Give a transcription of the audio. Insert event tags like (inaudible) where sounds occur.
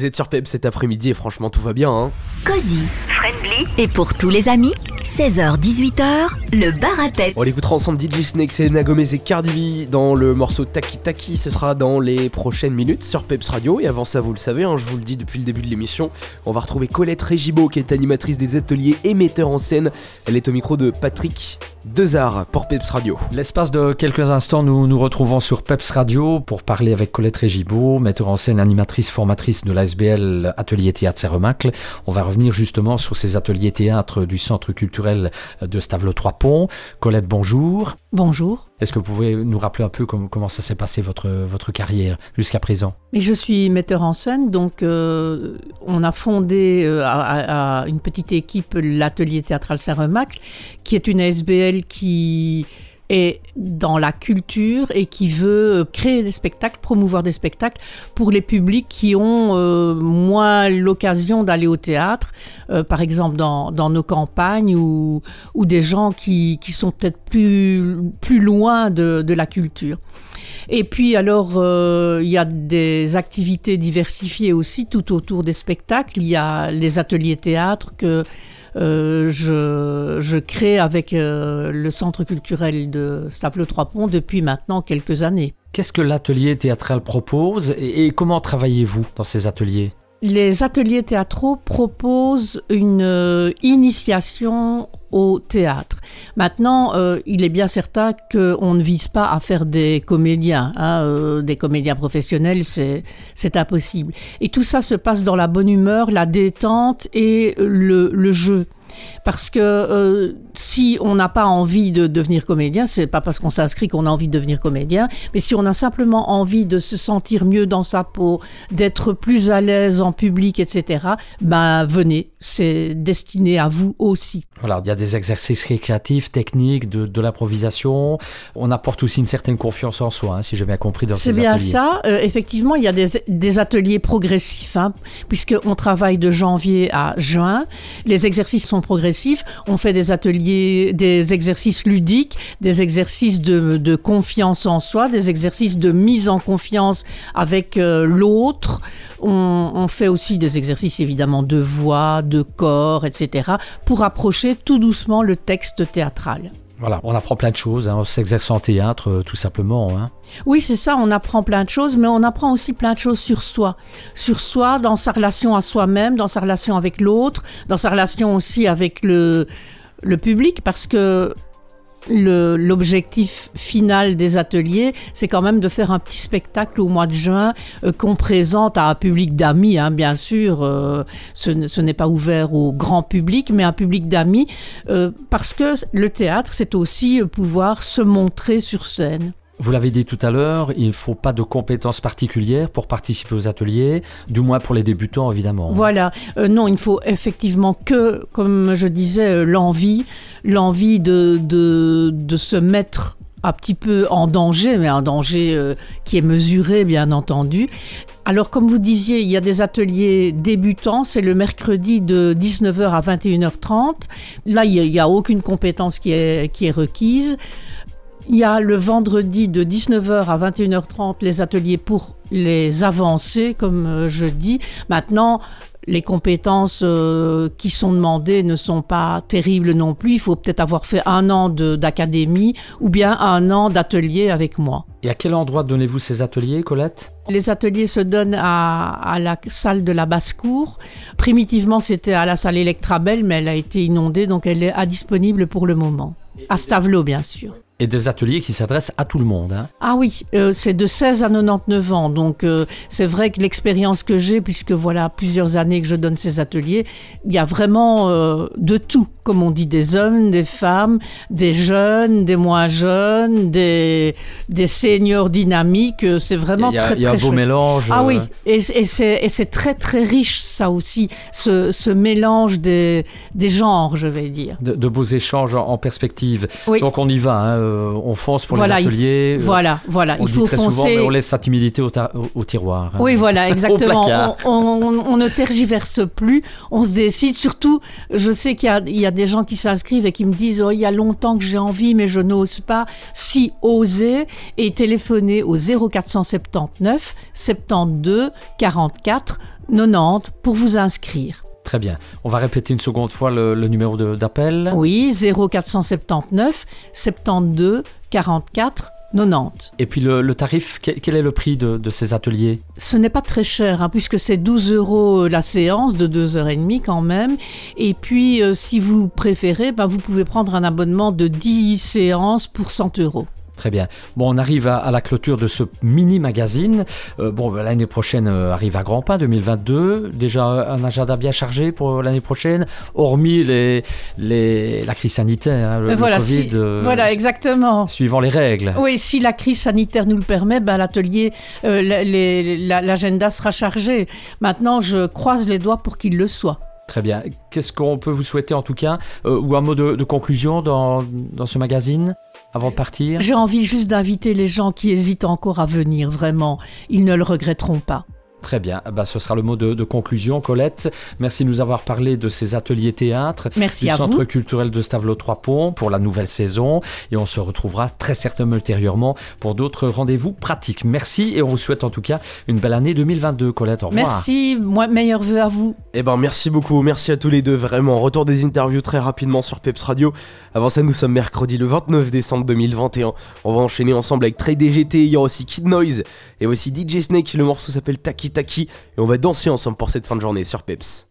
Vous êtes sur Pep cet après-midi et franchement tout va bien. Hein Cozy, friendly et pour tous les amis, 16h-18h, le bar à Pep. On l'écoutera ensemble DJ Snake, Selena Gomez et Cardi B dans le morceau Taki Taki. Ce sera dans les prochaines minutes sur Peps Radio. Et avant ça, vous le savez, hein, je vous le dis depuis le début de l'émission, on va retrouver Colette Régibaud qui est animatrice des ateliers et metteur en scène. Elle est au micro de Patrick Dezard pour Peps Radio. L'espace de quelques instants, nous nous retrouvons sur Peps Radio pour parler avec Colette Régibaud, metteur en scène, animatrice, formatrice de l'ASBL Atelier Théâtre Serremacle. On va revenir justement sur ces ateliers théâtre du Centre culturel de Stavelot-Trois-Ponts. Colette, bonjour. Bonjour. Est-ce que vous pouvez nous rappeler un peu comment ça s'est passé votre, votre carrière jusqu'à présent? Mais Je suis metteur en scène, donc euh, on a fondé euh, à, une petite équipe l'atelier théâtral Saint-Remacle, qui est une ASBL qui est dans la culture et qui veut créer des spectacles, promouvoir des spectacles pour les publics qui ont euh, moins l'occasion d'aller au théâtre, euh, par exemple dans, nos campagnes ou, des gens qui, sont peut-être plus, plus loin de, la culture. Et puis alors, euh, il y a des activités diversifiées aussi tout autour des spectacles. Il y a les ateliers théâtre que euh, je, crée avec euh, le Centre culturel de Stavelot-Trois-Ponts depuis maintenant quelques années. Qu'est-ce que l'atelier théâtral propose et comment travaillez-vous dans ces ateliers? Les ateliers théâtraux proposent une euh, initiation au théâtre. Maintenant, euh, il est bien certain qu'on ne vise pas à faire des comédiens, hein, euh, des comédiens professionnels, c'est impossible. Et tout ça se passe dans la bonne humeur, la détente et le, le jeu. Parce que euh, si on n'a pas envie de devenir comédien, c'est pas parce qu'on s'inscrit qu'on a envie de devenir comédien, mais si on a simplement envie de se sentir mieux dans sa peau, d'être plus à l'aise en public, etc., ben venez, c'est destiné à vous aussi. Voilà, il y a des exercices récréatifs, techniques, de, de l'improvisation. On apporte aussi une certaine confiance en soi, hein, si j'ai bien compris dans ces ateliers. C'est bien ça. Euh, effectivement, il y a des, des ateliers progressifs, hein, puisqu'on travaille de janvier à juin. Les exercices sont progressifs. On fait des ateliers, des exercices ludiques, des exercices de, de confiance en soi, des exercices de mise en confiance avec euh, l'autre. On, on, fait aussi des exercices évidemment de voix, de corps, etc. pour approcher tout doucement le texte théâtral. Voilà, on apprend plein de choses, hein, on s'exerce en théâtre, euh, tout simplement. Hein. Oui, c'est ça, on apprend plein de choses, mais on apprend aussi plein de choses sur soi. Sur soi, dans sa relation à soi-même, dans sa relation avec l'autre, dans sa relation aussi avec le, le public, parce que l'objectif final des ateliers, c'est quand même de faire un petit spectacle au mois de juin euh, qu'on présente à un public d'amis, hein, bien sûr. Euh, ce, n'est pas ouvert au grand public, mais un public d'amis, euh, parce que le théâtre, c'est aussi pouvoir se montrer sur scène. Vous l'avez dit tout à l'heure, il ne faut pas de compétences particulières pour participer aux ateliers, du moins pour les débutants évidemment. Voilà, euh, non, il faut effectivement que, comme je disais, euh, l'envie, l'envie de, de, de, se mettre un petit peu en danger, mais un danger euh, qui est mesuré bien entendu. Alors comme vous disiez, il y a des ateliers débutants, c'est le mercredi de 19h à 21h30. Là, il n'y a, a, aucune compétence qui est, qui est requise. Il y a le vendredi de 19h à 21h30 les ateliers pour les avancées, comme euh, je dis. Maintenant, les compétences euh, qui sont demandées ne sont pas terribles non plus. Il faut peut-être avoir fait un an d'académie ou bien un an d'atelier avec moi. Et à quel endroit donnez-vous ces ateliers, Colette? Les ateliers se donnent à, à, la salle de la basse-cour. Primitivement, c'était à la salle Electrabel, mais elle a été inondée, donc elle est indisponible pour le moment. À Stavelot, bien sûr et des ateliers qui s'adressent à tout le monde. Hein. Ah oui, euh, c'est de 16 à 99 ans. Donc euh, c'est vrai que l'expérience que j'ai, puisque voilà plusieurs années que je donne ces ateliers, il y a vraiment euh, de tout, comme on dit, des hommes, des femmes, des jeunes, des moins jeunes, des, des seniors dynamiques. C'est vraiment très, très Il y a un beau mélange. Ah oui, et, et c'est très très riche ça aussi, ce, ce mélange des, des genres, je vais dire. De, beaux échanges en, perspective. Donc on y va. Hein euh, on fonce pour Voilà, les ateliers. euh, Voilà, voilà, on il faut très souvent, foncer. mais on laisse sa timidité au, ta- au- au tiroir. hein. Oui, voilà, (laughs) exactement. on, on- on ne tergiverse plus, on se décide. Surtout, je sais qu'il y a, il y a des gens qui s'inscrivent et qui me disent oh, il y a longtemps que j'ai envie, mais je n'ose pas. Si oser et téléphoner au 0479 72 44 90 pour vous inscrire. Très bien. On va répéter une seconde fois le, le numéro d'appel. Oui, 0479 72 44 90. Et puis le, le tarif, quel, quel est le prix de, de ces ateliers? Ce n'est pas très cher, hein, puisque c'est 12 euros la séance de 2h30 quand même. Et puis, euh, si vous préférez, ben, vous pouvez prendre un abonnement de 10 séances pour 100 euros. Très bien. Bon, on arrive à, à la clôture de ce mini magazine. Euh, bon, ben, l'année prochaine euh, arrive à grands pas, 2022. Déjà un agenda bien chargé pour l'année prochaine, hormis les, les, la crise sanitaire, hein, le, Euh, le voilà, Covid, si- euh, voilà, exactement. suivant les règles. Oui, si la crise sanitaire nous le permet, ben, l'atelier, euh, la- l'agenda sera chargé. Maintenant, je croise les doigts pour qu'il le soit. Très bien. Qu'est-ce qu'on peut vous souhaiter en tout cas Euh, Ou un mot de, de conclusion dans, dans ce magazine? Avant de partir? J'ai envie juste d'inviter les gens qui hésitent encore à venir, vraiment. Ils ne le regretteront pas. Très bien, ben, ce sera le mot de, de conclusion. Colette, merci de nous avoir parlé de ces ateliers théâtre Merci du à Centre vous. culturel de Stavelot-Trois-Ponts pour la nouvelle saison. Et on se retrouvera très certainement ultérieurement pour d'autres rendez-vous pratiques. Merci et on vous souhaite en tout cas une belle année 2022, Colette. Au revoir. Merci, moi, meilleurs vœux à vous. Eh ben merci beaucoup, merci à tous les deux, vraiment. Retour des interviews très rapidement sur Peps Radio. Avant ça, nous sommes mercredi le 29 décembre 2021. On va enchaîner ensemble avec Trade DGT, il y aura aussi Kid Noise et aussi DJ Snake. Le morceau s'appelle Et on va danser ensemble pour cette fin de journée sur Peps.